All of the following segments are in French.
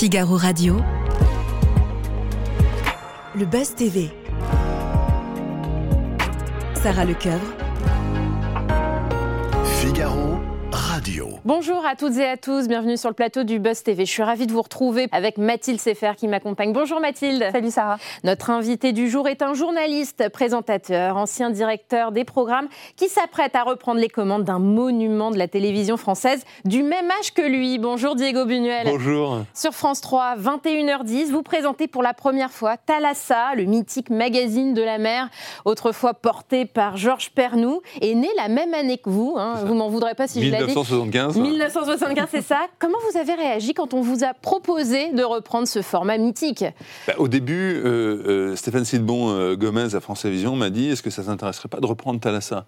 Figaro Radio. Le Buzz TV. Sarah Lecoeuvre. Figaro Radio. Bonjour à toutes et à tous, bienvenue sur le plateau du Buzz TV. Je suis ravie de vous retrouver avec Mathilde Sefer qui m'accompagne. Bonjour Mathilde. Salut Sarah. Notre invité du jour est un journaliste, présentateur, ancien directeur des programmes qui s'apprête à reprendre les commandes d'un monument de la télévision française du même âge que lui. Bonjour Diego Buñuel. Bonjour. Sur France 3, 21h10, vous présentez pour la première fois Thalassa, le mythique magazine de la mer, autrefois porté par Georges Pernou, et né la même année que vous. hein. Vous m'en voudrez pas si je l'ai dit. 1975. 1975, c'est ça. Comment vous avez réagi quand on vous a proposé de reprendre ce format mythique Bah, au début, euh, euh, Stéphane Sidbon euh, Gomez à France Télévisions m'a dit est-ce que ça t'intéresserait pas de reprendre Thalassa?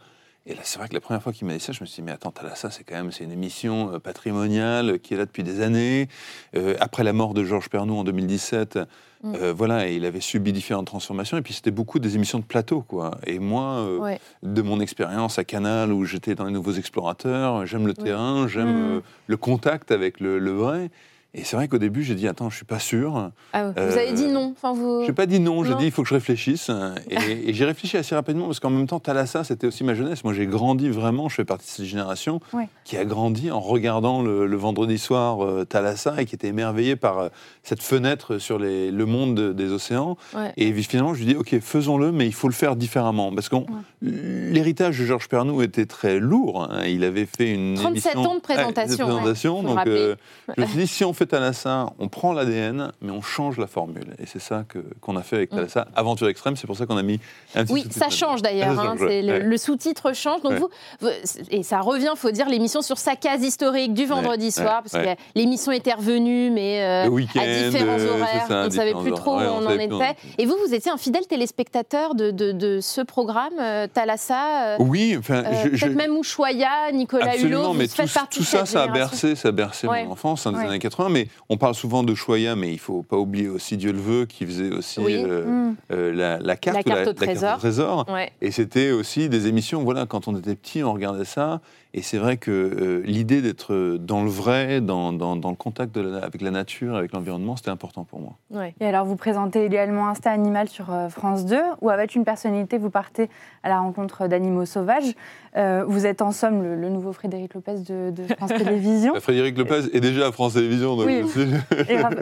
Et là, c'est vrai que la première fois qu'il m'a dit ça, je me suis dit, mais attends, Thalassa, c'est quand même c'est une émission euh, patrimoniale qui est là depuis des années. Euh, après la mort de Georges Pernou en 2017, Mm. euh, voilà, et il avait subi différentes transformations. Et puis, c'était beaucoup des émissions de plateau, quoi. Et moi, euh, Ouais. de mon expérience à Canal, où j'étais dans les Nouveaux Explorateurs, j'aime le terrain, j'aime Mm. euh, le contact avec le, le vrai. Et c'est vrai qu'au début, j'ai dit, attends, je suis pas sûr. Ah, Vous Euh, avez dit non. Enfin, vous... J'ai pas dit non, j'ai dit il faut que je réfléchisse. Et, et j'ai réfléchi assez rapidement parce qu'en même temps, Thalassa, c'était aussi ma jeunesse. Moi, j'ai grandi vraiment, je fais partie de cette génération Ouais. qui a grandi en regardant le, le vendredi soir euh, Thalassa et qui était émerveillé par euh, cette fenêtre sur les- le monde de- des océans. Ouais. Et finalement, je lui dis ok, faisons-le, mais il faut le faire différemment. Parce que l'héritage de Georges Pernou était très lourd. hein. Il avait fait une 37 émission- ans de présentation, de présentation. donc, euh, je me suis dit, si on fait Thalassa, on prend l'ADN, mais on change la formule. Et c'est ça que- qu'on a fait avec Mm. Thalassa. Aventure extrême, c'est pour ça qu'on a mis un petit Oui, ça change d'ailleurs. Hein, le, sous-titre change. Donc Ouais. vous, vous- et ça revient, faut dire, l'émission sur sa case historique du vendredi Ouais, soir, parce que l'émission était revenue, mais euh, à différents euh, horaires, ça, on ne savait plus trop où on on en était. Et vous, vous étiez un fidèle téléspectateur de, de- de ce programme, euh, Thalassa. euh, Oui, enfin, je- je- Peut-être même Ushuaïa, Nicolas Absolument, Hulot, mais vous tout, faites partie tout ça, ça a bercé, ça a bercé mon enfance hein, des Ouais. années 80. Mais on parle souvent de Choya, mais il faut pas oublier aussi Dieu le veut, qui faisait aussi Oui. euh, Mm. euh, la, la carte, La carte au trésor. trésor. Ouais. Et c'était aussi des émissions, voilà, quand on était petit, on regardait ça. Et c'est vrai que euh, l'idée d'être dans le vrai, dans, dans- dans le contact de la- avec la nature, avec l'environnement, c'était important pour moi. Ouais. Et alors, vous présentez également Insta Animal sur euh, France 2, où avec une personnalité, vous partez à la rencontre d'animaux sauvages. Euh, vous êtes en somme le, le nouveau Frédéric Lopez de, de France Télévisions. Frédéric Lopez est déjà à France Télévisions, donc Oui.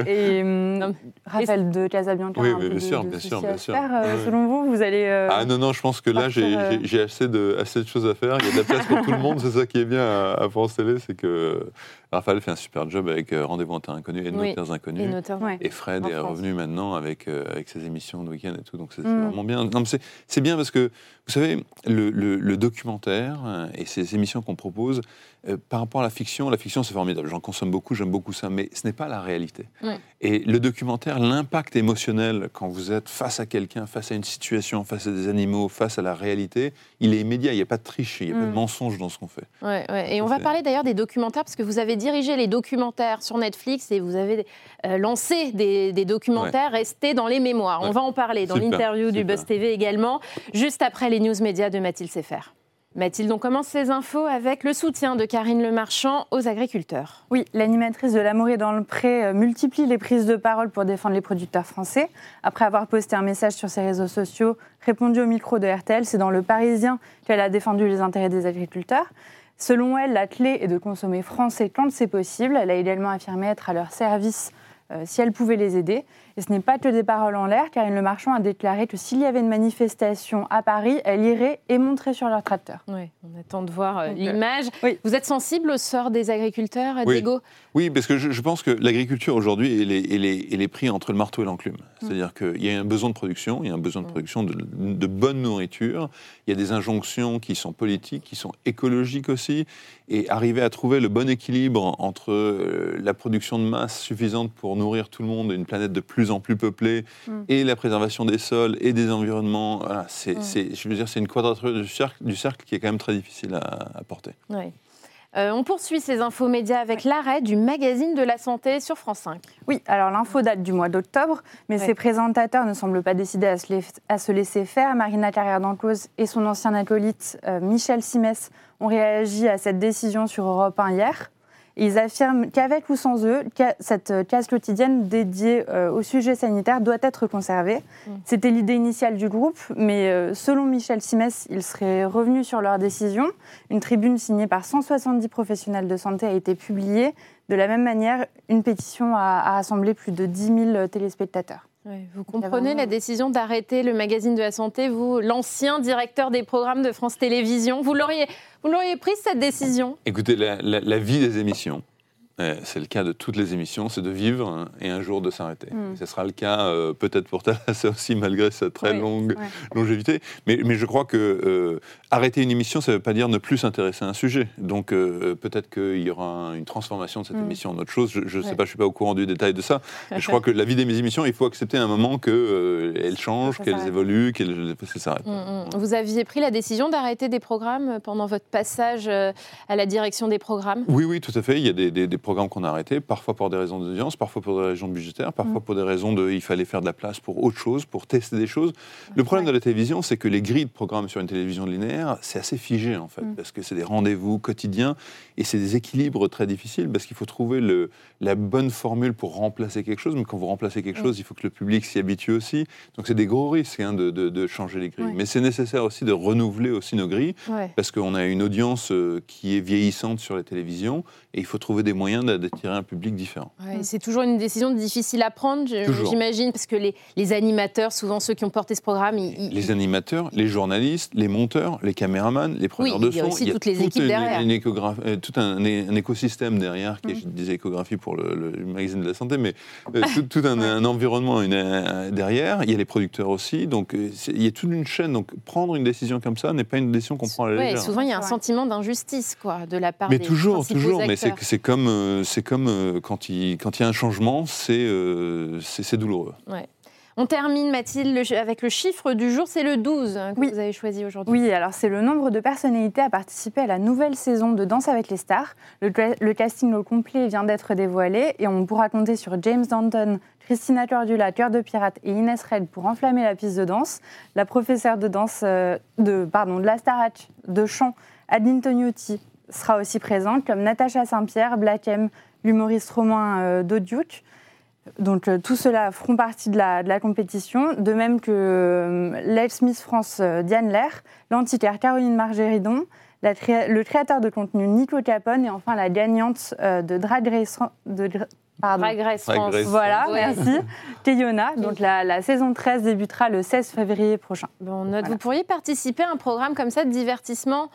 Et, et, hum. Raphaël de Casabianca. Oui, bien sûr, bien sûr, à bien sûr. euh, Ouais. selon vous, vous allez. euh, Ah non, non, je pense que là, j'ai euh, j'ai- assez de, assez de choses à faire. Il y a de la place pour tout le monde. C'est ça qui est bien à, à France Télé, c'est que Raphaël fait un super job avec euh, Rendez-vous en terre inconnue et Nos Oui. terres Et inconnues. ouais. Et Fred En est France. revenu maintenant avec, euh, avec ses émissions de week-end et tout, donc c'est Mm. vraiment bien. Non, mais c'est- C'est bien parce que, vous savez, le, le- le documentaire euh, et ces émissions qu'on propose, euh, par rapport à la fiction, la fiction c'est formidable, j'en consomme beaucoup, j'aime beaucoup ça, mais ce n'est pas la réalité. Mm. Et le documentaire, l'impact émotionnel quand vous êtes face à quelqu'un, face à une situation, face à des animaux, face à la réalité, il est immédiat, il n'y a pas de triche, il n'y a pas de Mm. mensonge dans ce qu'on fait. Ouais, ouais. Et on va parler d'ailleurs des documentaires, parce que vous avez dirigé les documentaires sur Netflix et vous avez euh, lancé des, des documentaires restés dans les mémoires. On Ouais. va en parler dans l'interview du. Buzz TV également, juste après les news médias de Mathilde Sefer. Mathilde, on commence ces infos avec le soutien de Karine Le Marchand aux agriculteurs. Oui, l'animatrice de L'amour est dans le pré euh, multiplie les prises de parole pour défendre les producteurs français. Après avoir posté un message sur ses réseaux sociaux, répondu au micro de RTL, c'est dans Le Parisien qu'elle a défendu les intérêts des agriculteurs. Selon elle, la clé est de consommer français quand c'est possible. Elle a également affirmé être à leur service euh, si elle pouvait les aider. Et ce n'est pas que des paroles en l'air. Karine Le Marchand a déclaré que s'il y avait une manifestation à Paris, elle irait et monterait sur leur tracteur. Oui, on attend de voir euh, euh, l'image. oui. Vous êtes sensible au sort des agriculteurs, Oui. Diego? Oui, parce que je, je pense que l'agriculture aujourd'hui, elle est, elle, est, elle est prise entre le marteau et l'enclume. C'est-à-dire qu'il y a un besoin de production, il y a un besoin de production de, de bonne nourriture, il y a des injonctions qui sont politiques, qui sont écologiques aussi, et arriver à trouver le bon équilibre entre euh, la production de masse suffisante pour nourrir tout le monde, une planète de plus en plus peuplée, Mm. et la préservation des sols et des environnements, voilà, c'est, Mm. c'est- je veux dire, c'est une quadrature du cercle, du cercle qui est quand même très difficile à, à porter. Oui. Euh, on poursuit ces infos médias avec l'arrêt du magazine de la santé sur France 5. Oui, alors l'info date du mois d'octobre, mais Ouais. ses présentateurs ne semblent pas décidés à se, laiss- à se laisser faire. Marina Carrère d'Enclos et son ancien acolyte euh, Michel Simès ont réagi à cette décision sur Europe 1 hier. Ils affirment qu'avec ou sans eux, cette euh, case quotidienne dédiée euh, au sujet sanitaire doit être conservée. Mm. C'était l'idée initiale du groupe, mais euh, selon Michel Simès, ils seraient revenus sur leur décision. Une tribune signée par 170 professionnels de santé a été publiée. De la même manière, une pétition a, a rassemblé plus de 10 000 téléspectateurs. Vous comprenez la décision d'arrêter le magazine de la santé, vous, l'ancien directeur des programmes de France Télévisions? Vous l'auriez, vous l'auriez prise cette décision? Écoutez, la, la- vie des émissions, c'est le cas de toutes les émissions, c'est de vivre et un jour de s'arrêter. Mm. Et Ce sera le cas euh, peut-être pour Thalassa aussi, malgré sa très Oui, longue ouais. longévité. Mais, mais je crois que euh, arrêter une émission, ça ne veut pas dire ne plus s'intéresser à un sujet. Donc euh, peut-être qu'il y aura une transformation de cette Mm. émission en autre chose. Je ne sais Ouais. pas, je ne suis pas au courant du détail de ça. Mais je crois que la vie des émissions, il faut accepter à un moment qu'elles changent, qu'elles évoluent, qu'elles ça s'arrête. Mm, mm. Vous aviez pris la décision d'arrêter des programmes pendant votre passage à la direction des programmes? Oui, oui, tout à fait. Il y a des, des- des programmes qu'on a arrêtés, parfois pour des raisons d'audience, parfois pour des raisons budgétaires, parfois pour des raisons de il fallait faire de la place pour autre chose, pour tester des choses. Le problème de la télévision, c'est que les grilles de programmes sur une télévision linéaire, c'est assez figé en fait, Mm. parce que c'est des rendez-vous quotidiens et c'est des équilibres très difficiles parce qu'il faut trouver le, la bonne formule pour remplacer quelque chose. Mais quand vous remplacez quelque Mm. chose, il faut que le public s'y habitue aussi. Donc c'est des gros risques hein, de, de- de changer les grilles. Ouais. Mais c'est nécessaire aussi de renouveler aussi nos grilles Ouais. parce qu'on a une audience euh, qui est vieillissante sur les télévisions et il faut trouver des moyens d'a- d'attirer un public différent. Ouais, C'est toujours une décision difficile à prendre, j'imagine, parce que les, les animateurs, souvent ceux qui ont porté ce programme, ils, ils- Les animateurs, les journalistes, les monteurs, les caméramans, les preneurs Oui, de il y a son. aussi toutes les équipes une- derrière. une euh, tout un, un écosystème derrière, qui est, Mm. je disais échographie pour le, le magazine de la santé, mais euh, tout, tout un, un environnement une- un- derrière. Il y a les producteurs aussi, donc euh, il y a toute une chaîne. Donc prendre une décision comme ça n'est pas une décision qu'on prend à la Ouais, légère. souvent il y a un Ouais. sentiment d'injustice quoi, de la part Mais des toujours, toujours. Mais c'est acteurs. C'est comme, euh, c'est comme euh, quand il quand il y a un changement, c'est euh, c'est douloureux. On termine, Mathilde, le- avec le chiffre du jour, c'est le 12 hein, que Oui. vous avez choisi aujourd'hui. Oui, alors c'est le nombre de personnalités à participer à la nouvelle saison de Danse avec les stars. Le, casting au complet vient d'être dévoilé et on pourra compter sur James Danton, Christina Cordula, Cœur de Pirate et Inès Red pour enflammer la piste de danse. La professeure de danse euh, de, pardon, de la Starach de chant, Adeline Tognotti, sera aussi présente, comme Natacha Saint-Pierre, Black M, l'humoriste romain euh, Doduc. Donc euh, tout cela feront partie de la, de la compétition, de même que euh, l'ex-Miss France euh, Diane Lair, l'antiquaire Caroline créa- le créateur de contenu Nico Capone et enfin la gagnante euh, de Drag Race... De, Dra- pardon. Drag Race France. Voilà, Ouais. merci. Keyona. Donc la, la saison 13 débutera le 16 février prochain. Bon, on note, Voilà. Vous pourriez participer à un programme comme ça de divertissement euh,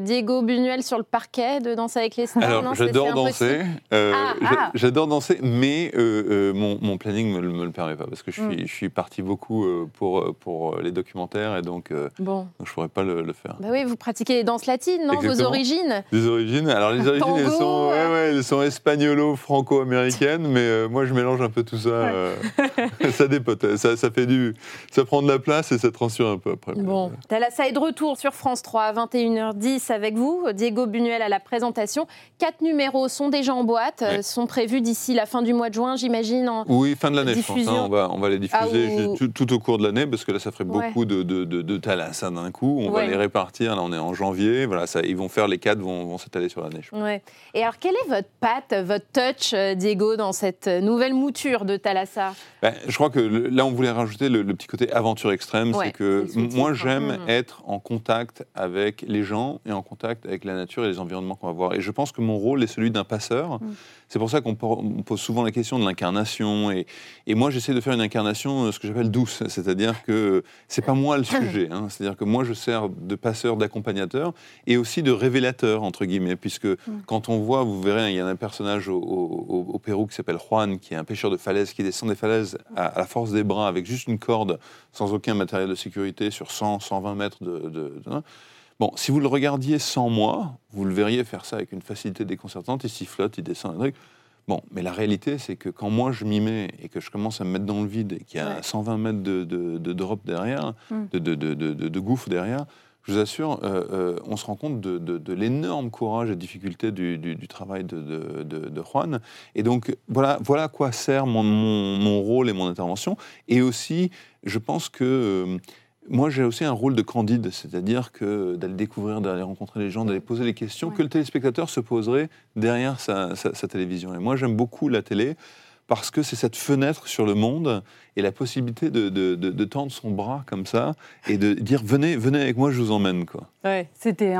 Diego Buñuel sur le parquet de Danse avec les stars Alors, j'adore danser. euh, Ah, ah. J'adore danser, mais euh, euh, mon, mon planning ne me, le- me le permet pas parce que je suis, je suis parti beaucoup euh, pour, euh, pour les documentaires et donc, euh, Bon, donc je ne pourrais pas le, le faire. bah oui, vous pratiquez les danses latines, non Vos origines Les origines, alors les origines, elles sont, ouais, euh. ouais, elles sont espagnolo-franco-américaines, mais euh, moi je mélange un peu tout ça. euh, ça dépote, ça, ça fait du, ça prend de la place et ça transfère un peu après. Bon, Thalassa est de retour sur France 3 à 21h10 avec vous. Diego Buñuel à la présentation. Quatre numéros sont déjà en boîte, euh, sont prévus d'ici la fin du mois de juin, j'imagine. Oui, fin de l'année, je pense. Hein, on, va, on va les diffuser Ah, ou- tout, tout au cours de l'année, parce que là, ça ferait Ouais. beaucoup de, de, de, de thalassa d'un coup. On Ouais. va les répartir. Là, on est en janvier. Voilà, ça, ils vont faire les quatre, vont, vont s'étaler sur l'année. je pense. Ouais. Et alors, quelle est votre patte, votre touch, euh, Diego, dans cette nouvelle mouture de Thalassa? Ben, je crois que le- là, on voulait rajouter le, le petit côté aventure extrême. C'est que moi, hein. j'aime Mhm. être en contact avec les gens et en contact avec la nature et les environnements qu'on va voir. Et je pense que mon rôle est celui d'un passeur. Mhm. C'est pour ça qu'on pose souvent la question de l'incarnation. Et, et moi, j'essaie de faire une incarnation, euh, ce que j'appelle douce. C'est-à-dire que c'est pas moi le sujet. hein. C'est-à-dire que moi, je sers de passeur, d'accompagnateur et aussi de révélateur, entre guillemets. Puisque quand on voit, vous verrez, il y a un personnage au, au- au Pérou qui s'appelle Juan, qui est un pêcheur de falaises, qui descend des falaises à, à la force des bras avec juste une corde, sans aucun matériel de sécurité, sur 100, 120 mètres de. de- de- Bon, si vous le regardiez sans moi, vous le verriez faire ça avec une facilité déconcertante. Il sifflote, il descend un truc. Bon, mais la réalité, c'est que quand moi je m'y mets et que je commence à me mettre dans le vide et qu'il y a Ouais. 120 mètres de, de- de drop derrière, Mm. de, gouffre derrière, je vous assure, euh, euh, on se rend compte de, de- de l'énorme courage et difficulté du, du- du travail de, Juan. Et donc, voilà, voilà à quoi sert mon, mon- mon rôle et mon intervention. Et aussi, je pense que euh, moi, j'ai aussi un rôle de candide, c'est-à-dire que d'aller découvrir, d'aller rencontrer les gens, d'aller poser les questions Ouais. que le téléspectateur se poserait derrière sa, sa- sa télévision. Et moi, j'aime beaucoup la télé parce que c'est cette fenêtre sur le monde et la possibilité de, de- de- de tendre son bras comme ça et de dire venez, venez avec moi, je vous emmène. Quoi. C'était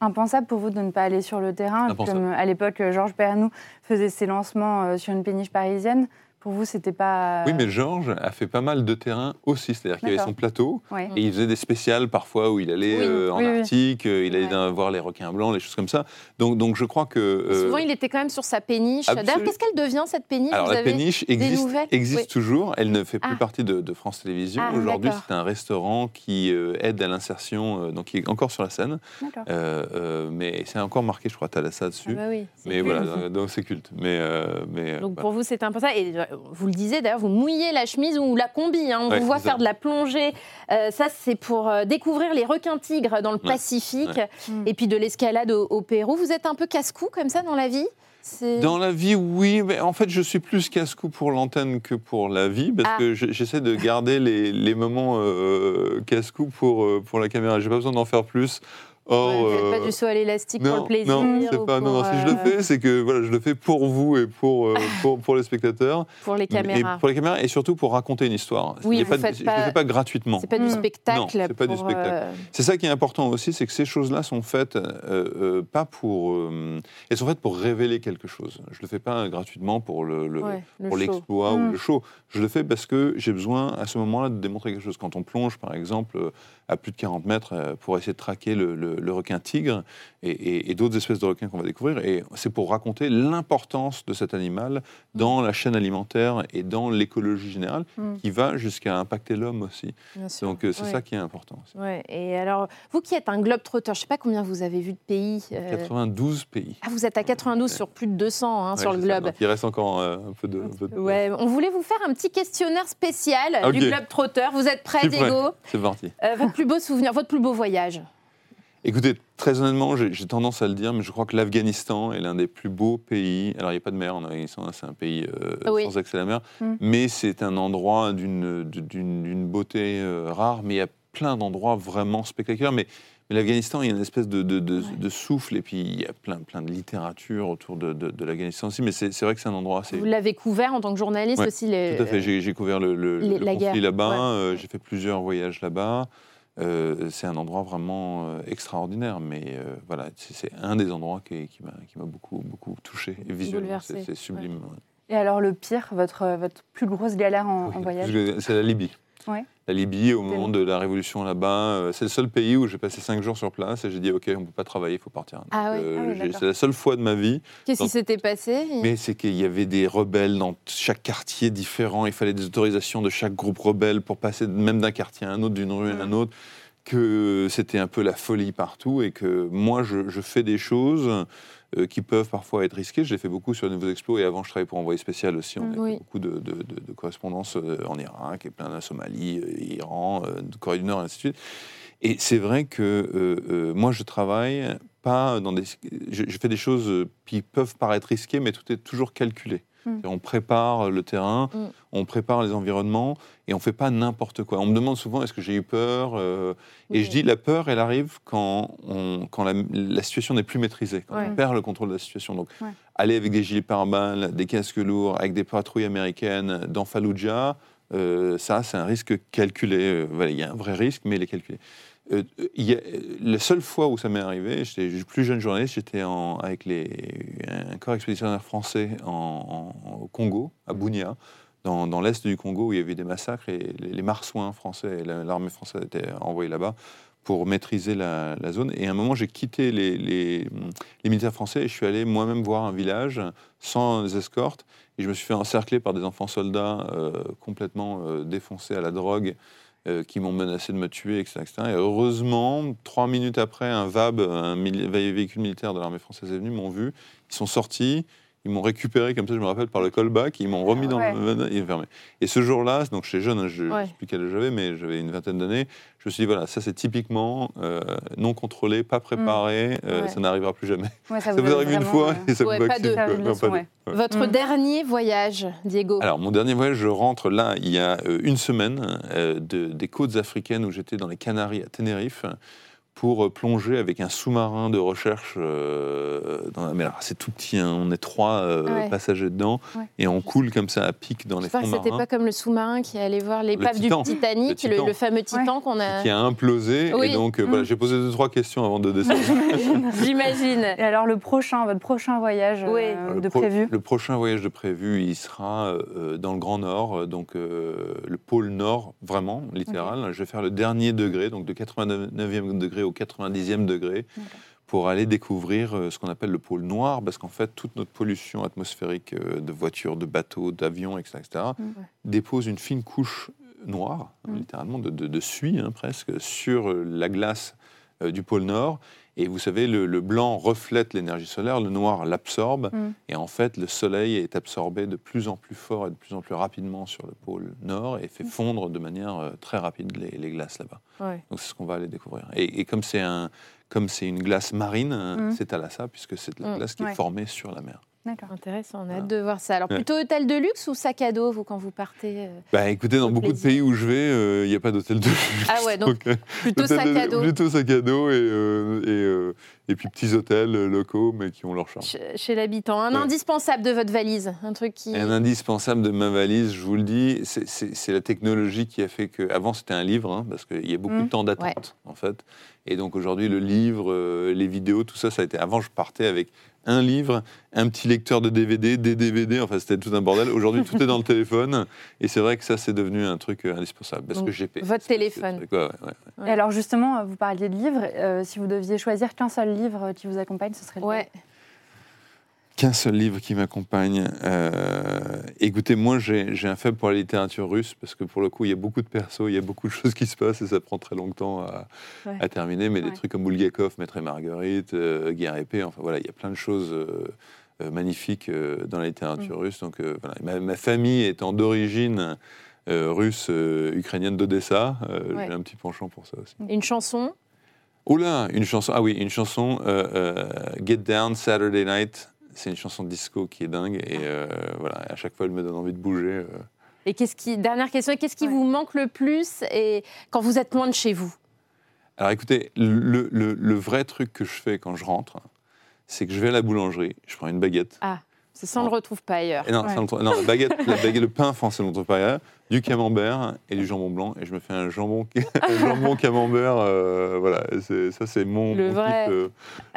impensable pour vous de ne pas aller sur le terrain. Impensable. Comme à l'époque, Georges Pernou faisait ses lancements euh, sur une péniche parisienne. Pour vous, c'était pas. Oui, mais Georges a fait pas mal de terrain aussi, c'est-à-dire qu'il avait son plateau Ouais. et il faisait des spéciales parfois où il allait Oui, euh, en oui. Arctique, euh, il allait Ouais. voir les requins blancs, les choses comme ça. Donc, donc je crois que... euh, Souvent, il était quand même sur sa péniche. D'ailleurs, qu'est-ce qu'elle devient, cette péniche Alors Vous la avez- péniche existe, toujours, elle ne fait plus Ah. partie de, de France Télévisions. Ah, Aujourd'hui, c'est un restaurant qui euh, aide à l'insertion, donc qui est encore sur la scène, mais c'est encore marqué, je crois, Thalassa Ah dessus. bah oui, c'est mais voilà, donc- c'est culte. Mais, mais Donc pour vous, c'est. Et euh, vous le disiez d'ailleurs, vous mouillez la chemise ou la combi. hein. On Ouais, vous voit ça. faire de la plongée. Euh, ça, c'est pour euh, découvrir les requins-tigres dans le Ouais, Pacifique. Mm. Et puis de l'escalade au, au Pérou. Vous êtes un peu casse-cou comme ça dans la vie? Dans la vie, oui, mais en fait, je suis plus casse-cou pour l'antenne que pour la vie, parce Ah. que je- j'essaie de garder les, les moments euh, casse-cou pour, pour la caméra. J'ai pas besoin d'en faire plus. Or, Ouais, vous faites euh, pas du saut à l'élastique pour le plaisir non, c'est pas. Non, non, si je le euh, fais, c'est que voilà, je le fais pour vous et pour, euh, pour, pour les spectateurs. pour les Et caméras. pour les caméras et surtout pour raconter une histoire. Oui, vous pas faites je ne pas- le fais pas gratuitement. C'est pas du Mm. spectacle. Non, c'est pas du spectacle. euh, C'est ça qui est important aussi, c'est que ces choses-là sont faites euh, euh, pas pour, euh, elles sont faites pour révéler quelque chose. Je le fais pas gratuitement pour le, le- ouais, le pour show. l'exploit Mm. ou le show. Je le fais parce que j'ai besoin à ce moment-là de démontrer quelque chose. Quand on plonge, par exemple, euh, à plus de 40 mètres euh, pour essayer de traquer le, le- le requin tigre et, et- et d'autres espèces de requins qu'on va découvrir, et c'est pour raconter l'importance de cet animal dans la chaîne alimentaire et dans l'écologie générale, Mm. qui va jusqu'à impacter l'homme aussi. Donc euh, c'est Ouais. ça qui est important. aussi. Ouais. Et alors, vous qui êtes un globe trotteur, je sais pas combien vous avez vu de pays. euh, 92 pays. Ah, vous êtes à 92 sur plus de 200 hein, sur le globe. Il reste encore euh, un peu de. un peu de- Ouais, on voulait vous faire un petit questionnaire spécial Ok. du globe trotteur. Vous êtes prêt, Je suis prêt. Diego? C'est parti. Euh, plus beau souvenir, votre plus beau voyage Écoutez, très honnêtement, j'ai tendance à le dire, mais je crois que l'Afghanistan est l'un des plus beaux pays. Alors, il n'y a pas de mer en Afghanistan, hein, c'est un pays euh, Oui. sans accès à la mer, Mm. mais c'est un endroit d'une beauté euh, rare, mais il y a plein d'endroits vraiment spectaculaires. Mais, mais l'Afghanistan, il y a une espèce de, de- de- Ouais. de souffle, et puis il y a plein, plein de littérature autour de, l'Afghanistan aussi, mais c'est vrai que c'est un endroit assez. Vous l'avez couvert en tant que journaliste Ouais, aussi les... Tout à fait, j'ai couvert le, le- les- le la conflit guerre, là-bas, ouais. euh, j'ai fait plusieurs voyages là-bas. Euh, c'est un endroit vraiment euh, extraordinaire, mais euh, voilà, c'est un des endroits qui, qui m'a qui m'a beaucoup, beaucoup touché et visuellement. C'est c'est sublime. ouais. Et alors, le pire, votre, votre plus grosse galère en, Oui, en voyage? C'est la Libye. Ouais. La Libye, au moment de la révolution là-bas, euh, c'est le seul pays où j'ai passé cinq jours sur place et j'ai dit, OK, on ne peut pas travailler, il faut partir. Ah oui, euh, ah oui, c'est la seule fois de ma vie Qu'est-ce qui s'était passé? Mais c'est qu'il y avait des rebelles dans chaque quartier différent. Il fallait des autorisations de chaque groupe rebelle pour passer même d'un quartier à un autre, d'une rue à un autre. Que c'était un peu la folie partout et que moi, je, je fais des choses euh, qui peuvent parfois être risquées. Je l'ai fait beaucoup sur les Nouveaux Explos et avant, je travaillais pour Envoyé Spécial aussi. On a fait Oui. beaucoup de, de, de- de correspondances euh, en Irak et plein de Somalie, euh, Iran, euh, Corée du Nord et ainsi de suite. Et c'est vrai que moi, je travaille pas dans des. Je, je fais des choses qui peuvent paraître risquées, mais tout est toujours calculé. Mm. On prépare le terrain, Mm. on prépare les environnements et on fait pas n'importe quoi. On me demande souvent est-ce que j'ai eu peur euh, Et je dis la peur, elle arrive quand, on, quand la, la situation n'est plus maîtrisée, quand Ouais. on perd le contrôle de la situation. Donc, Ouais. aller avec des gilets pare-balles, des casques lourds, avec des patrouilles américaines dans Fallujah, euh, ça, c'est un risque calculé. Euh, voilà, il y a un vrai risque, mais il est calculé. Euh, y a- la seule fois où ça m'est arrivé, j'étais plus jeune journaliste, j'étais avec les, un corps expéditionnaire français en, en- au Congo, à Bunia, dans, dans l'est du Congo, où il y avait des massacres, et les, les marsouins français l'armée française étaient envoyés là-bas pour maîtriser la, la zone. Et à un moment, j'ai quitté les, les- les militaires français et je suis allé moi-même voir un village sans escorte. Et je me suis fait encercler par des enfants soldats euh, complètement euh, défoncés à la drogue euh, qui m'ont menacé de me tuer, etc., etc. Et heureusement, trois minutes après, un VAB, un véhicule militaire de l'armée française est venu, m'ont vu. Ils sont sortis, Ils m'ont récupéré, comme ça, je me rappelle, par le callback. Ils m'ont remis dans Ouais. le. Fermé. Et ce jour-là, donc j'étais jeune, je ne Ouais. sais plus quel âge j'avais, mais j'avais une vingtaine d'années. Je me suis dit, voilà, ça c'est typiquement euh, non contrôlé, pas préparé, euh, Mm. Ouais. ça n'arrivera plus jamais. Ouais, Ça vous arrive une fois euh, et ça Ouais, vous pas leçon, pas deux. ouais. Ouais. Votre Mm. dernier voyage, Diego Alors, mon dernier voyage, je rentre là, il y a euh, une semaine, euh, de- des côtes africaines où j'étais dans les Canaries à Tenerife pour euh, plonger avec un sous-marin de recherche. euh, dans la mer. Alors, c'est tout petit, hein, on est trois euh, Ouais. passagers dedans Ouais. et on coule comme ça à pic dans les fonds c'était pas comme le sous-marin qui allait voir l'épave du Titan. Titanic, Le le, Titan. le fameux Titan qu'on a. qui a implosé. Oui. Et donc, euh, voilà, Mm. j'ai posé deux, trois questions avant de descendre. J'imagine. Et alors le prochain, votre prochain voyage Oui. le, de pro- prévu? le prochain voyage de prévu, il sera euh, dans le Grand Nord, donc euh, le pôle Nord, vraiment, littéral. Je vais faire le dernier degré, donc de 89e degré au 90e degré, pour aller découvrir euh, ce qu'on appelle le pôle Noir, parce qu'en fait, toute notre pollution atmosphérique euh, de voitures, de bateaux, d'avions, etc., etc., dépose une fine couche noire, Mm. littéralement, de, de, de suie hein, presque, sur euh, la glace du pôle Nord. Et vous savez, le, le blanc reflète l'énergie solaire, le noir l'absorbe. Mm. Et en fait, le soleil est absorbé de plus en plus fort et de plus en plus rapidement sur le pôle Nord et fait fondre de manière euh, très rapide les, les glaces là-bas. Ouais. Donc c'est ce qu'on va aller découvrir. Et, et comme c'est un, comme c'est une glace marine, euh, Mm. c'est Thalassa, puisque c'est de la Mm. glace qui est formée sur la mer. D'accord. Intéressant, on a Voilà. hâte de voir ça. Alors Ouais. plutôt hôtel de luxe ou sac à dos, vous, quand vous partez euh Bah écoutez, dans Au beaucoup de pays où je vais, euh, il n'y a pas d'hôtel de luxe. Ah ouais, donc Plutôt sac à dos. Plutôt sac à dos et, euh, et, puis petits hôtels euh, locaux, mais qui ont leur charme. Chez, chez l'habitant. Un Ouais. indispensable de votre valise, un truc qui. Un indispensable de ma valise, je vous le dis, c'est- la technologie qui a fait que. Avant, c'était un livre, hein, parce qu'il y a beaucoup Mm. de temps d'attente, en fait. Et donc aujourd'hui, le livre, euh, les vidéos, tout ça, ça a été. Avant, je partais avec un livre, un petit lecteur de DVD, des DVD, enfin, c'était tout un bordel. Aujourd'hui, tout est dans le téléphone. Et c'est vrai que ça, c'est devenu un truc euh, indispensable. Parce Donc, que GP. votre téléphone. c'est quoi, ouais, ouais. Ouais. Et alors justement, vous parliez de livres. euh, si vous deviez choisir qu'un seul livre qui vous accompagne, ce serait lequel Ouais. Qu'un seul livre qui m'accompagne. Euh, écoutez, moi, j'ai j'ai un faible pour la littérature russe parce que pour le coup, il y a beaucoup de persos, il y a beaucoup de choses qui se passent et ça prend très longtemps à, Ouais. à terminer. Mais des trucs comme Bulgakov, Maître et Marguerite, euh, Guerre et paix, enfin voilà, il y a plein de choses euh, euh, magnifiques euh, dans la littérature russe. Donc euh, voilà, ma, ma famille étant d'origine euh, russe, euh, ukrainienne d'Odessa, euh, Ouais. j'ai un petit penchant pour ça aussi. Une chanson Oh là, une chanson. Ah oui, une chanson. euh, euh, Get Down Saturday Night. C'est une chanson disco qui est dingue et euh, voilà. À chaque fois, elle me donne envie de bouger. euh. Et qu'est-ce qui, dernière question, qu'est-ce qui Ouais. vous manque le plus et quand vous êtes loin de chez vous? Alors écoutez, le, le- le vrai truc que je fais quand je rentre, c'est que je vais à la boulangerie, je prends une baguette. C'est ça, on ne le retrouve pas ailleurs. Et non, Ouais. ça, on le trouve- non, la baguette, la baguette, le pain français, on le trouve pas ailleurs, du camembert et du jambon blanc. Et je me fais un jambon, un jambon camembert. euh, voilà, ça c'est mon, Le mon vrai euh,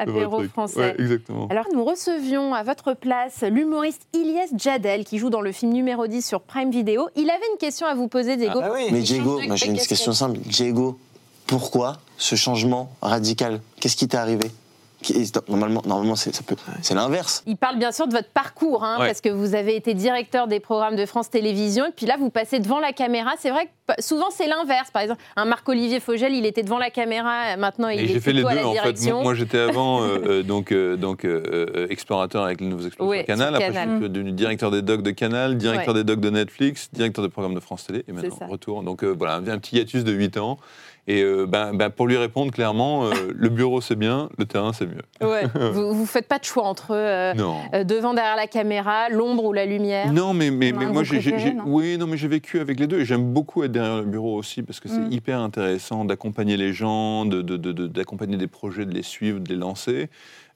le vrai truc. français. Ouais, exactement. Alors nous recevions à votre place l'humoriste Ilyes Jadel qui joue dans le film numéro 10 sur Prime Video. Il avait une question à vous poser, Diego. Ah Mais Diego, moi j'ai une question simple. Diego, pourquoi ce changement radical? Qu'est-ce qui t'est arrivé? Qui- Normalement, normalement c'est ça peut- c'est l'inverse. Il parle bien sûr de votre parcours, hein, Ouais. parce que vous avez été directeur des programmes de France Télévisions, et puis là, vous passez devant la caméra. C'est vrai que souvent, c'est l'inverse. Par exemple, un Marc-Olivier Fogel, il était devant la caméra, maintenant, il Et est j'ai fait les deux à la en fait. direction. Moi, moi, j'étais avant euh, euh, donc euh, donc explorateur avec les nouveaux explorateurs Ouais, Canal. Après, Canal. je suis devenu directeur des docs de Canal, directeur Ouais. des docs de Netflix, directeur des programmes de France Télé et maintenant retour. Donc euh, voilà, un, un petit hiatus de 8 ans. Et euh, ben, ben, pour lui répondre clairement, euh, le bureau c'est bien, le terrain c'est mieux. Ouais. vous ne faites pas de choix entre euh, devant, derrière la caméra, l'ombre ou la lumière. Non, mais, mais, Non, mais moi, j'ai, oui, non, mais j'ai vécu avec les deux et j'aime beaucoup être derrière le bureau aussi parce que c'est Mm. hyper intéressant d'accompagner les gens, de, de- de- de- d'accompagner des projets, de les suivre, de les lancer.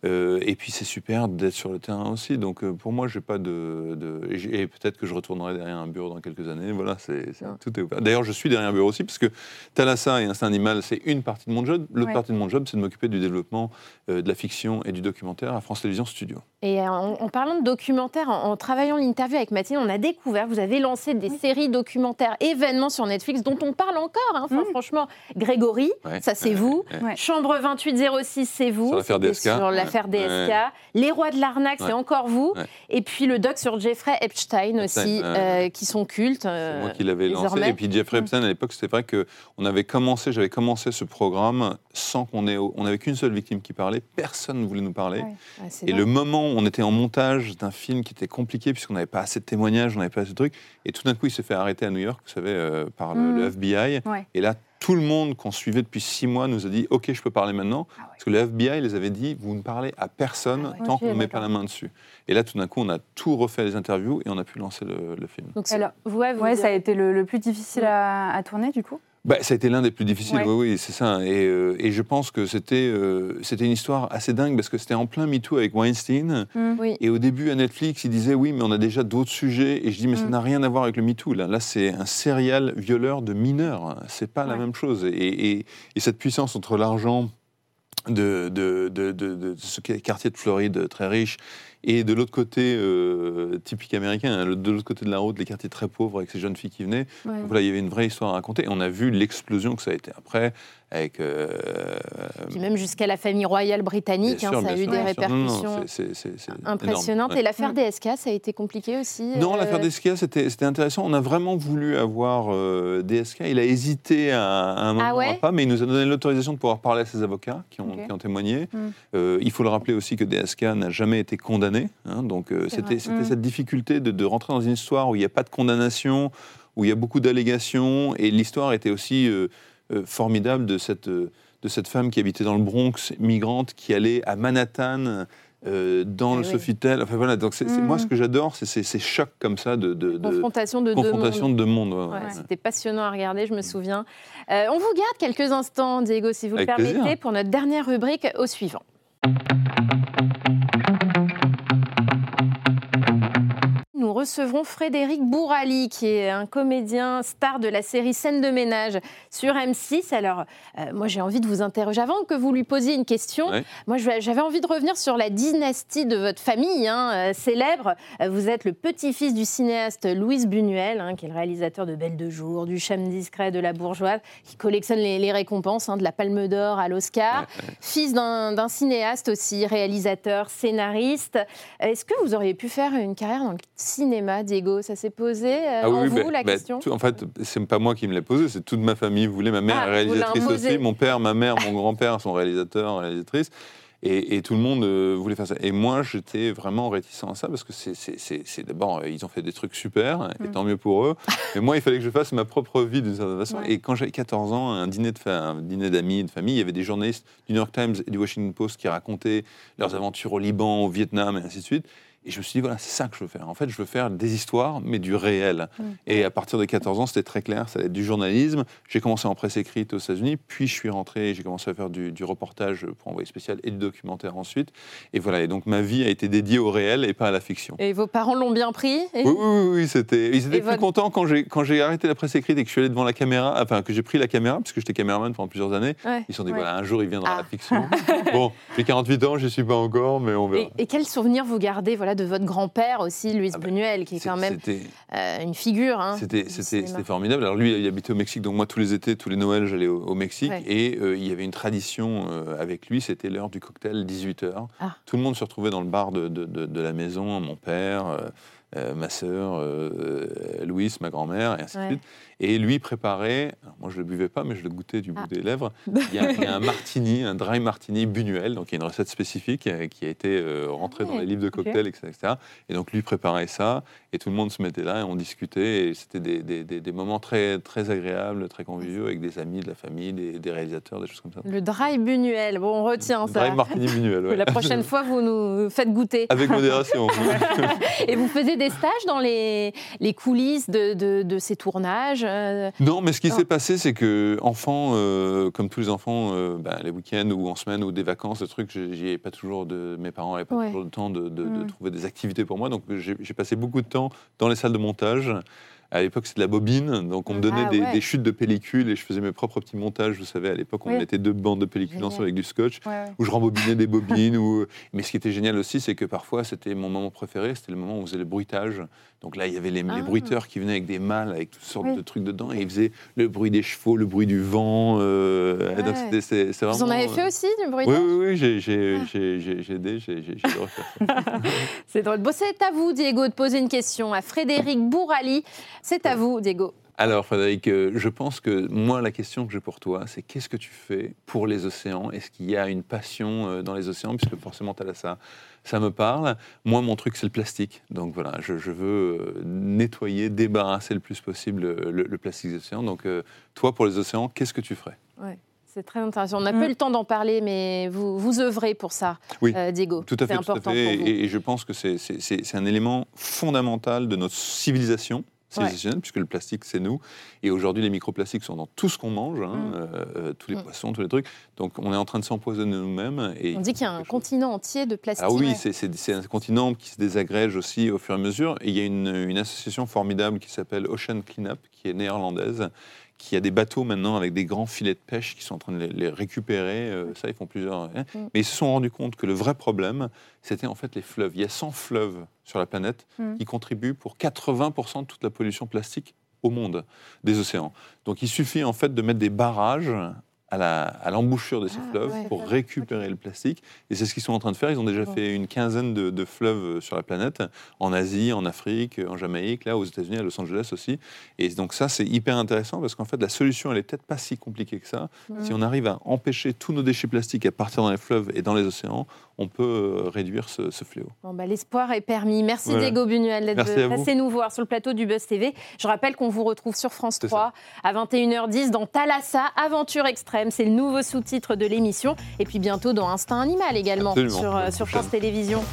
Euh, et puis c'est super d'être sur le terrain aussi. Donc euh, pour moi, j'ai pas de, de- et, peut-être que je retournerai derrière un bureau dans quelques années. Voilà, c'est, tout est ouvert. D'ailleurs, je suis derrière un bureau aussi parce que Thalassa et Instinct Animal, c'est une partie de mon job. L'autre Ouais. partie de mon job, c'est de m'occuper du développement euh, de la fiction et du documentaire à France Télévisions Studio. Et en, en parlant de documentaires, en, en travaillant l'interview avec Mathilde, on a découvert, vous avez lancé des séries documentaires événements sur Netflix dont on parle encore. hein. Enfin, Franchement, Grégory, Ouais, ça c'est ouais, vous. Chambre 2806, c'est vous. Sur l'affaire DSK, Sur ouais. L'affaire l'affaire DSK. Les rois de l'arnaque, c'est encore vous. Et puis le doc sur Jeffrey Epstein aussi, Epstein, euh, qui sont cultes. C'est euh, moi qui l'avais lancé. Et puis Jeffrey Mm. Epstein, à l'époque, c'était vrai que on avait commencé, j'avais commencé ce programme sans qu'on ait, on n'avait qu'une seule victime qui parlait. Personne ne voulait nous parler. C'est Et le moment où on était en montage d'un film qui était compliqué puisqu'on n'avait pas assez de témoignages, on n'avait pas assez de trucs, et tout d'un coup il s'est fait arrêter à New York, vous savez, euh, par le, Mm. le FBI. Et là, tout le monde qu'on suivait depuis six mois nous a dit OK, je peux parler maintenant. Ah ouais. Parce que le FBI les avait dit vous ne parlez à personne Ah ouais. tant qu'on ne met pas la main dessus. Et là, tout d'un coup, on a tout refait les interviews et on a pu lancer le, le film. Donc, Alors, ouais, vous Ouais, ça a été le, le plus difficile à, à tourner, du coup? Bah, ça a été l'un des plus difficiles, Ouais. oui, oui, c'est ça. Et, euh, et je pense que c'était euh, c'était une histoire assez dingue parce que c'était en plein MeToo avec Weinstein. Oui. Et au début, à Netflix, ils disaient oui, mais on a déjà d'autres sujets. Et je dis, mais ça Mm. n'a rien à voir avec le MeToo. Là, là c'est un serial violeur de mineurs. C'est pas la même chose. Et, et- et cette puissance entre l'argent de, de, de, de- de ce quartier de Floride très riche et de l'autre côté, euh, typique américain, hein, de l'autre côté de la route, les quartiers très pauvres avec ces jeunes filles qui venaient. Ouais. Donc Voilà, il y avait une vraie histoire à raconter. Et on a vu l'explosion que ça a été après, avec. euh, Puis même jusqu'à la famille royale britannique, hein, ça a eu sûr, des répercussions impressionnantes. Et l'affaire Mm. DSK, ça a été compliqué aussi Non, euh, l'affaire DSK, c'était intéressant. On a vraiment voulu avoir DSK. Il a hésité à, à un moment Ah ouais à pas, mais il nous a donné l'autorisation de pouvoir parler à ses avocats qui ont, qui ont témoigné. Mm. Il faut le rappeler aussi que DSK n'a jamais été condamné. Hein, donc euh, c'était vrai. c'était Mm. cette difficulté de, de rentrer dans une histoire où il n'y a pas de condamnation, où il y a beaucoup d'allégations. Et l'histoire était aussi euh, euh, formidable de cette, de cette femme qui habitait dans le Bronx, migrante, qui allait à Manhattan. euh, dans Ah le oui. Sofitel, enfin voilà, donc c'est moi ce que j'adore, c'est ces chocs comme ça de, de, de- confrontation de confrontation deux mondes. de deux mondes. ouais, Ouais, ouais. C'était passionnant à regarder, je me souviens. Euh, on vous garde quelques instants, Diego, si vous Avec le permettez, plaisir. pour notre dernière rubrique au suivant. Recevrons Frédéric Bourali, qui est un comédien star de la série Scène de ménage sur M6. Alors, euh, moi, j'ai envie de vous interroger. Avant que vous lui posiez une question, moi, j'avais envie de revenir sur la dynastie de votre famille hein, euh, célèbre. Euh, Vous êtes le petit-fils du cinéaste Louis Buñuel, hein, qui est le réalisateur de Belle de jour, du Cham discret, de La Bourgeoise, qui collectionne les, les récompenses, hein, de la Palme d'Or à l'Oscar. Fils d'un cinéaste aussi, réalisateur, scénariste. Est-ce que vous auriez pu faire une carrière dans le cinéma, Diego Ça s'est posé euh, Ah oui, en oui, vous, bah- la bah, question tout- en fait, c'est pas moi qui me l'ai posé, c'est toute ma famille voulait. Ma mère Ah, est réalisatrice aussi, mon père, ma mère, mon grand-père sont réalisateurs, réalisatrices. Et, et tout le monde euh, voulait faire ça. Et moi, j'étais vraiment réticent à ça parce que c'est, d'abord, euh, ils ont fait des trucs super, et Mm. tant mieux pour eux. Mais moi, il fallait que je fasse ma propre vie d'une certaine façon. Ouais. Et quand j'avais 14 ans, un dîner, de fa- un dîner d'amis, de famille, il y avait des journalistes du New York Times et du Washington Post qui racontaient leurs aventures au Liban, au Vietnam, et ainsi de suite. Et je me suis dit, voilà, c'est ça que je veux faire. En fait, je veux faire des histoires, mais du réel. Mm. Et à partir de 14 ans, c'était très clair, ça allait être du journalisme. J'ai commencé en presse écrite aux États-Unis, puis je suis rentré et j'ai commencé à faire du, du reportage pour envoyer spécial et du documentaire ensuite. Et voilà, et donc ma vie a été dédiée au réel et pas à la fiction. Et vos parents l'ont bien pris et- Oui, oui, oui, oui, c'était. Ils étaient Et plus votre- contents quand j'ai quand j'ai arrêté la presse écrite et que je suis allé devant la caméra, enfin que j'ai pris la caméra parce que j'étais caméraman pendant plusieurs années. Ouais. Ils se sont dit Ouais. voilà, un jour il viendra Ah. la fiction. bon, j'ai 48 ans, je suis pas encore, mais on verra. Et, et quel souvenir vous gardez? Voilà, de votre grand-père aussi, Louis Ah Buñuel, qui est quand même euh, une figure hein, C'était, formidable. Alors lui, il habitait au Mexique, donc moi, tous les étés, tous les Noëls, j'allais au, au Mexique. Ouais. Et euh, il y avait une tradition euh, avec lui, c'était l'heure du cocktail, 18h. Ah. Tout le monde se retrouvait dans le bar de, de- de- de la maison, mon père, ma sœur, Louise, ma grand-mère, et ainsi Ouais. de suite. Et lui préparait, moi je ne le buvais pas, mais je le goûtais du bout Ah. des lèvres. Il y, a, il y a un martini, un dry martini Buñuel, donc il y a une recette spécifique euh, qui a été euh, rentrée dans les livres de cocktails, etc., etc. Et donc lui préparait ça, et tout le monde se mettait là, et on discutait, et c'était des, des- des- des moments très, très agréables, très conviviaux, avec des amis, de la famille, des, réalisateurs, des choses comme ça. Le dry Buñuel, bon, on retient ça. Dry martini Buñuel, ouais. La prochaine fois, vous nous faites goûter. Avec modération. Et vous faisiez des stages dans les, les coulisses de, de- de ces tournages euh, Non, mais ce qui s'est passé, c'est que enfant, euh, comme tous les enfants, euh, bah, les week-ends ou en semaine ou des vacances, ce truc, j'ai- pas toujours de, mes parents n'avaient pas Ouais. toujours le temps de, de- de trouver des activités pour moi. Donc j'ai passé beaucoup de temps dans les salles de montage À l'époque, c'était de la bobine, donc on me donnait Ah, des, ouais. des chutes de pellicule et je faisais mes propres petits montages. Vous savez, à l'époque, on Oui. mettait deux bandes de pellicule ensemble avec du scotch, Ouais, où je rembobinais des bobines. Mais ce qui était génial aussi, c'est que parfois, c'était mon moment préféré, c'était le moment où on faisait le bruitage. Donc là, il y avait les, les Ah. bruiteurs qui venaient avec des mâles, avec toutes sortes Oui. de trucs dedans, et ils faisaient le bruit des chevaux, le bruit du vent. euh, Ouais. donc c'était- c'est c'est Vous en vraiment, avez fait euh, aussi du bruit Oui, oui, oui, j'ai j'ai- j'ai- j'ai- j'ai aidé, j'ai. C'est drôle. Bon, c'est à vous, Diego, de poser une question à Frédéric Bourali. C'est à vous, Diego. Alors, Frédéric, euh, je pense que moi, la question que j'ai pour toi, c'est qu'est-ce que tu fais pour les océans? Est-ce qu'il y a une passion euh, dans les océans? Puisque forcément, tu as ça, ça me parle. Moi, mon truc, c'est le plastique. Donc voilà, je, je veux euh, nettoyer, débarrasser le plus possible le, le plastique des océans. Donc, euh, toi, pour les océans, qu'est-ce que tu ferais? C'est très intéressant. On n'a Mm. pas eu le temps d'en parler, mais vous, vous œuvrez pour ça, Oui, euh, Diego. Tout à C'est fait, tout à important fait. pour vous. Et, et je pense que c'est- c'est c'est- c'est un élément fondamental de notre civilisation civilisationnelle, puisque le plastique, c'est nous. Et aujourd'hui, les microplastiques sont dans tout ce qu'on mange, hein, Mm. euh, tous les Mm. poissons, tous les trucs. Donc, on est en train de s'empoisonner nous-mêmes. et On dit qu'il y a un chose- continent entier de plastique. Ah oui, Ouais. c'est- c'est c'est un continent qui se désagrège aussi au fur et à mesure. Et il y a une, une association formidable qui s'appelle Ocean Cleanup, qui est néerlandaise, qui a des bateaux maintenant avec des grands filets de pêche qui sont en train de les, les récupérer. euh, ça, ils font plusieurs. hein. Mm. Mais ils se sont rendus compte que le vrai problème, c'était en fait les fleuves. Il y a 100 fleuves sur la planète Mm. qui contribuent pour 80% de toute la pollution plastique au monde des océans. Donc il suffit en fait de mettre des barrages à l'embouchure de ces Ah, fleuves ouais. pour récupérer le plastique. Et c'est ce qu'ils sont en train de faire. Ils ont déjà Bon. fait une quinzaine de, de fleuves sur la planète, en Asie, en Afrique, en Jamaïque, là aux États-Unis, à Los Angeles aussi. Et donc ça, c'est hyper intéressant parce qu'en fait, la solution, elle est peut-être pas si compliquée que ça. Si on arrive à empêcher tous nos déchets plastiques à partir dans les fleuves et dans les océans, on peut euh, réduire ce, ce fléau. Bon, bah, L'espoir est permis. Merci Voilà. Diego Buñuel d'être passé nous voir sur le plateau du Buzz TV. Je rappelle qu'on vous retrouve sur France C'est 3 à 21h10 dans Thalassa, Aventure Extrême. C'est le nouveau sous-titre de l'émission. Et puis bientôt dans Instinct Animal également Absolument. sur, euh, sur. France Télévisions.